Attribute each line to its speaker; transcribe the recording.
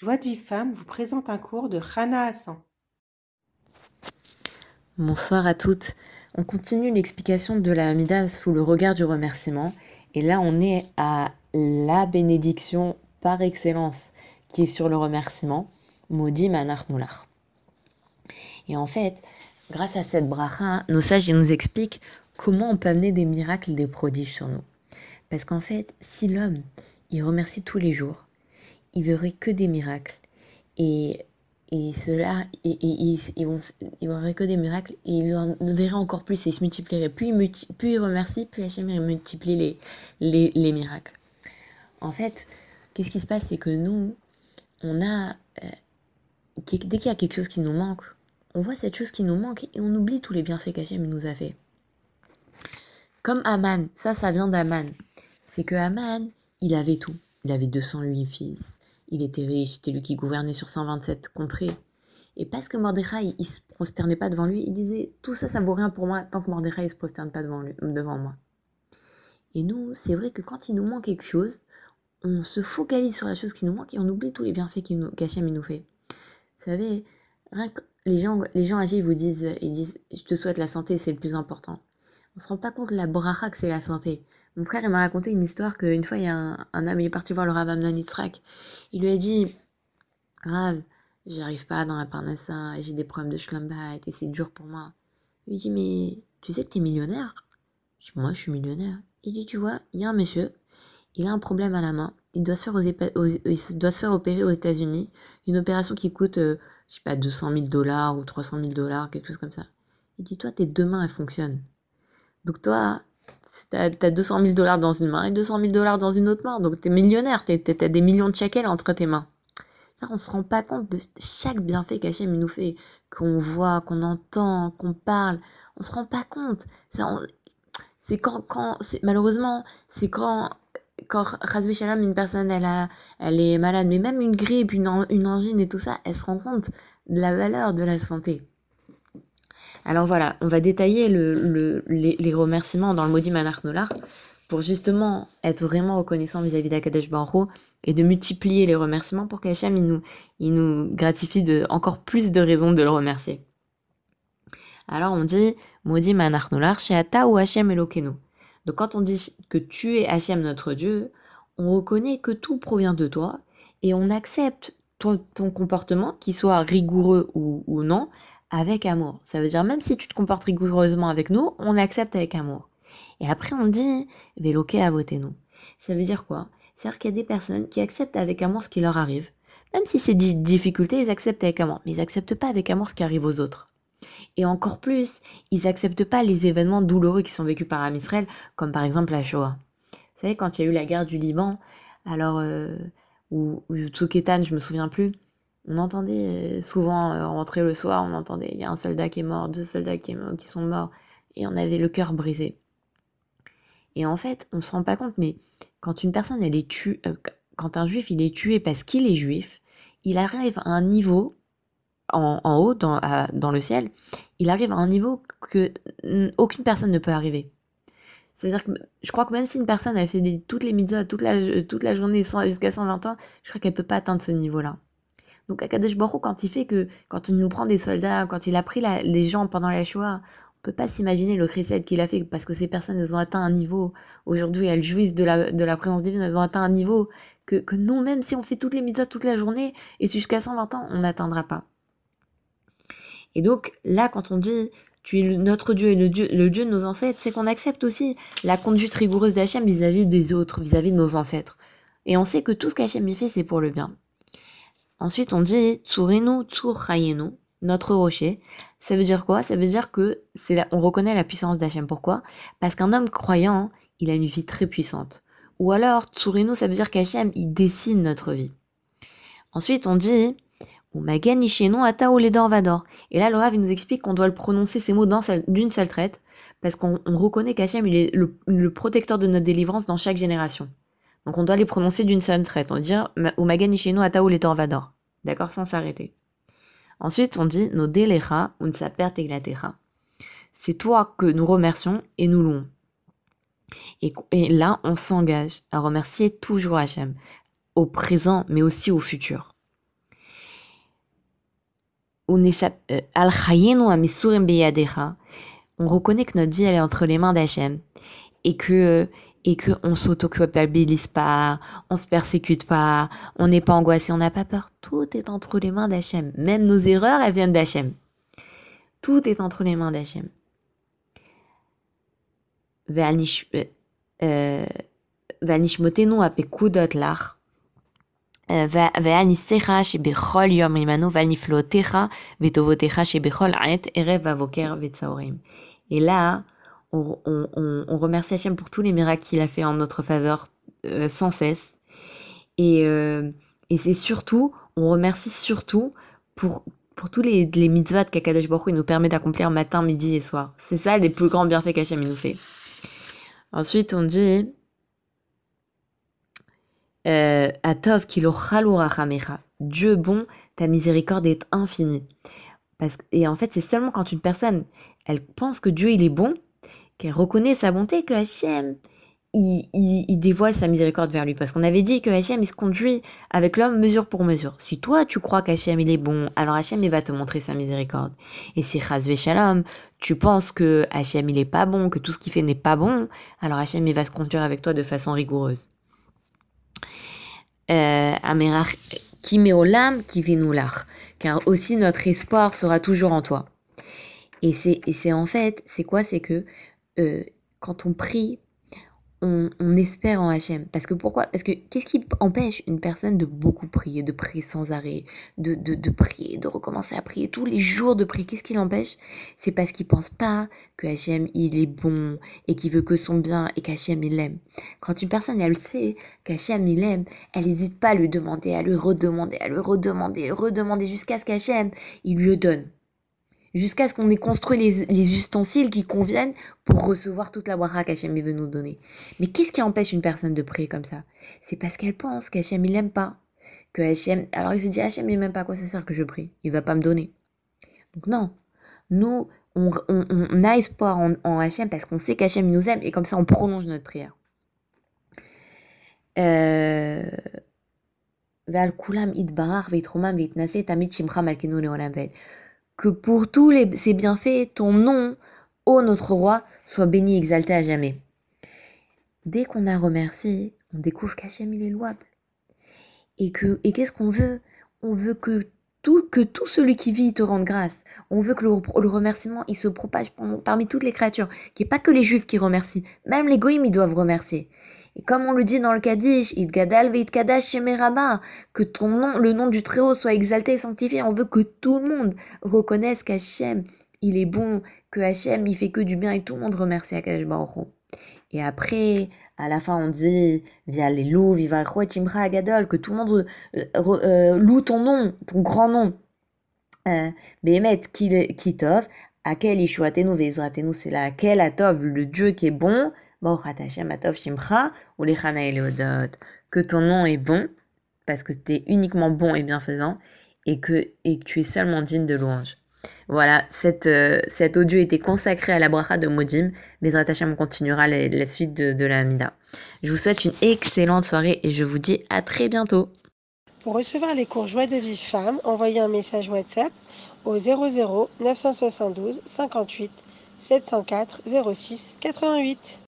Speaker 1: Joie de vie femme vous présente un cours de Rana Hassan.
Speaker 2: Bonsoir à toutes. On continue l'explication de la Hamida sous le regard du remerciement. Et là, on est à la bénédiction par excellence qui est sur le remerciement. Maudit Manarnoular. Et en fait, grâce à cette bracha, nos sages nous expliquent comment on peut amener des miracles, des prodiges sur nous. Parce qu'en fait, si l'homme, il remercie tous les jours, il verrait que des miracles. Et, et cela, et, et, il, verrait que des miracles, et il en verrait encore plus, et il se multiplierait. Plus il, plus il remercie, plus Hachem multiplie les, les, les miracles. En fait, qu'est-ce qui se passe, c'est que nous, on a, euh, dès qu'il y a quelque chose qui nous manque, on voit cette chose qui nous manque et on oublie tous les bienfaits qu'Hachem nous a fait. Comme Aman, ça, ça vient d'Aman. C'est que Aman, il avait tout. Il avait 208 fils, il était riche, c'était lui qui gouvernait sur 127 contrées. Et parce que Mordechai, il se prosternait pas devant lui, il disait tout ça, ça vaut rien pour moi tant que Mordechai ne se prosterne pas devant, lui, devant moi. Et nous, c'est vrai que quand il nous manque quelque chose, on se focalise sur la chose qui nous manque et on oublie tous les bienfaits qu'Hachem nous fait. Vous savez, les gens, les gens âgés vous disent, ils disent, je te souhaite la santé, c'est le plus important. On se rend pas compte la bracha que c'est la santé. Mon frère, il m'a raconté une histoire qu'une fois, il y a un, un, homme, il est parti voir le Rav Amnon Il lui a dit, Rav, j'arrive pas dans la parnassa, j'ai des problèmes de schlambat et c'est dur pour moi. Il lui dit, mais tu sais que tu es millionnaire? Je dis, moi, je suis millionnaire. Il dit, tu vois, il y a un monsieur, il a un problème à la main, il doit se faire, aux, il doit se faire opérer aux États-Unis, une opération qui coûte, euh, je sais pas, 200 000 dollars ou 300 000 dollars, quelque chose comme ça. Il dit, toi, tes deux mains, elles fonctionnent. Donc toi, t'as as 200 000 dollars dans une main et 200 000 dollars dans une autre main. Donc t'es millionnaire, t'as des millions de shekels entre tes mains. Là, on se rend pas compte de chaque bienfait qu'Hachem nous fait, qu'on voit, qu'on entend, qu'on parle. On se rend pas compte. C'est quand, quand malheureusement, c'est quand, quand Shalom, une personne, elle, a, elle est malade, mais même une grippe, une, une angine et tout ça, elle se rend compte de la valeur de la santé. Alors voilà, on va détailler les, remerciements dans le maudit Manach pour justement être vraiment reconnaissant vis-à-vis d'Akadesh Baruch et de multiplier les remerciements pour qu'Hachem il nous, il nous gratifie de encore plus de raisons de le remercier. Alors on dit maudit Manach chez Ata ou Hachem Elokenu. Donc quand on dit que tu es Hachem notre Dieu, on reconnaît que tout provient de toi et on accepte ton, comportement, qu'il soit rigoureux ou, ou non, avec amour. Ça veut dire même si tu te comportes rigoureusement avec nous, on accepte avec amour. Et après on dit véloqué à voter nous? Ça veut dire quoi? C'est-à-dire qu'il y a des personnes qui acceptent avec amour ce qui leur arrive. Même si c'est des difficultés, ils acceptent avec amour. Mais ils acceptent pas avec amour ce qui arrive aux autres. Et encore plus, ils acceptent pas les événements douloureux qui sont vécus par Amisraël, comme par exemple la Shoah. Vous savez, quand il y a eu la guerre du Liban, alors, euh, ou, ou Tsuketan, je me souviens plus, on entendait euh, souvent euh, rentrer le soir, on entendait il y a un soldat qui est mort, deux soldats qui, qui sont morts, et on avait le cœur brisé. Et en fait, on se rend pas compte, mais quand une personne elle est tuée, euh, quand un juif il est tué parce qu'il est juif, il arrive à un niveau en, haut dans, le ciel, il arrive à un niveau que aucune personne ne peut arriver. C'est-à-dire que je crois que même si une personne a fait toutes les mitzvahs toute la, toute la journée jusqu'à 120 ans, je crois qu'elle peut pas atteindre ce niveau-là. Donc Akadosh Baruch quand il fait que, quand il nous prend des soldats, quand il a pris les gens pendant la Shoah, on peut pas s'imaginer le chrétien qu'il a fait parce que ces personnes, elles ont atteint un niveau, aujourd'hui elles jouissent de la, la présence divine, elles ont atteint un niveau que, que nous, même si on fait toutes les mitzvahs toute la journée, et jusqu'à 120 ans, on n'atteindra pas. Et donc, là, quand on dit tu es notre Dieu et le Dieu, le Dieu de nos ancêtres, c'est qu'on accepte aussi la conduite rigoureuse d'Hachem vis-à-vis des autres, vis-à-vis de nos ancêtres. Et on sait que tout ce qu'Hachem y fait, c'est pour le bien. Ensuite, on dit Tsurinu Tsurayenu, notre rocher. Ça veut dire quoi? Ça veut dire que c'est on reconnaît la puissance d'Hachem. Pourquoi? Parce qu'un homme croyant, il a une vie très puissante. Ou alors, Tsurinu, ça veut dire qu'Hachem, il dessine notre vie. Ensuite, on dit Umagen Ishenu Ata Vador. Et là, le il nous explique qu'on doit le prononcer ces mots d'une seule traite, parce qu'on reconnaît qu'Hachem, il est le protecteur de notre délivrance dans chaque génération. Donc on doit les prononcer d'une seule traite. On dit Umagan Ishenu Ataou les Torvador. D'accord Sans s'arrêter. Ensuite, on dit Nos Delecha Teglatecha. C'est toi que nous remercions et nous louons. Et, et là, on s'engage à remercier toujours Hachem, au présent, mais aussi au futur. euh, on reconnaît que notre vie elle est entre les mains d'Hachem et que et que on s'auto-culpabilise pas, on se persécute pas, on n'est pas angoissé, on n'a pas peur. Tout est entre les mains d'Hachem. Même nos erreurs, elles viennent d'Hachem. Tout est entre les mains d'Hachem. והנשמותינו הפקודות לך, ועל ניסיך שבכל יום עמנו ועל נפלאותיך וטובותיך שבכל עת ערב ובוקר וצהריים. Et on, on, on, remercie Hachem pour tous les miracles qu'il a fait en notre faveur euh, sans cesse. Et, euh, et c'est surtout, on remercie surtout pour, pour tous les, les mitzvahs qu'Akadosh Baruch il nous permet d'accomplir matin, midi et soir. C'est ça les plus grands bienfaits qu'Hachem nous fait. Ensuite, on dit euh, Atov kilo Dieu bon, ta miséricorde est infinie. Parce, et en fait, c'est seulement quand une personne, elle pense que Dieu il est bon, qu'elle reconnaît sa bonté, que Hachem, il, il, dévoile sa miséricorde vers lui. Parce qu'on avait dit que Hachem, il se conduit avec l'homme mesure pour mesure. Si toi, tu crois qu'Hachem, il est bon, alors Hachem, il va te montrer sa miséricorde. Et si Chazve Shalom, tu penses que Hachem, il est pas bon, que tout ce qu'il fait n'est pas bon, alors Hachem, il va se conduire avec toi de façon rigoureuse. Euh, qui car aussi notre espoir sera toujours en toi. Et c'est en fait, c'est quoi? C'est que euh, quand on prie, on, espère en Hachem. Parce que pourquoi? Parce que qu'est-ce qui empêche une personne de beaucoup prier, de prier sans arrêt, de, de, de prier, de recommencer à prier tous les jours de prier? Qu'est-ce qui l'empêche? C'est parce qu'il pense pas que Hachem il est bon et qu'il veut que son bien et qu'Hachem il l'aime. Quand une personne elle sait qu'Hachem il l'aime, elle n'hésite pas à lui demander, à lui redemander, à lui redemander, redemander jusqu'à ce qu'Hachem il lui donne jusqu'à ce qu'on ait construit les, ustensiles qui conviennent pour recevoir toute la bracha qu'Hachem veut nous donner. Mais qu'est-ce qui empêche une personne de prier comme ça? C'est parce qu'elle pense qu'Hachem il l'aime pas. Que alors il se dit Hachem il m'aime pas, quoi ça sert que je prie Il va pas me donner. Donc non, nous on, a espoir en, en Hachem parce qu'on sait qu'Hachem nous aime et comme ça on prolonge notre prière. Euh, que pour tous les, ces bienfaits, ton nom, ô notre roi, soit béni, exalté à jamais. Dès qu'on a remercié, on découvre qu'Hachem, il est louable. Et que, et qu'est-ce qu'on veut? On veut que tout, celui qui vit te rende grâce. On veut que le, remerciement, il se propage parmi toutes les créatures. Qu'il n'y ait pas que les juifs qui remercient. Même les goïms, ils doivent remercier. Et comme on le dit dans le Kaddish, kadash que ton nom, le nom du Très-Haut soit exalté et sanctifié. On veut que tout le monde reconnaisse qu'Hachem, il est bon, que Hachem, il fait que du bien et tout le monde remercie Akash Baruch Et après, à la fin, on dit, via les loups, viva chimra gadol, que tout le monde euh, euh, loue ton nom, ton grand nom. Euh, Behemet kitov, Akel ishuatenu veizratenu, c'est la Akel atov, le Dieu qui est bon, que ton nom est bon, parce que tu es uniquement bon et bienfaisant, et que, et que tu es seulement digne de louange. Voilà, cette, euh, cet audio était consacré à la bracha de Modim. mais Hashem continuera la, suite de, de la Hamida. Je vous souhaite une excellente soirée et je vous dis à très bientôt.
Speaker 1: Pour recevoir les cours Joie de vie femme, envoyez un message WhatsApp au 00 972 58 704 06 88.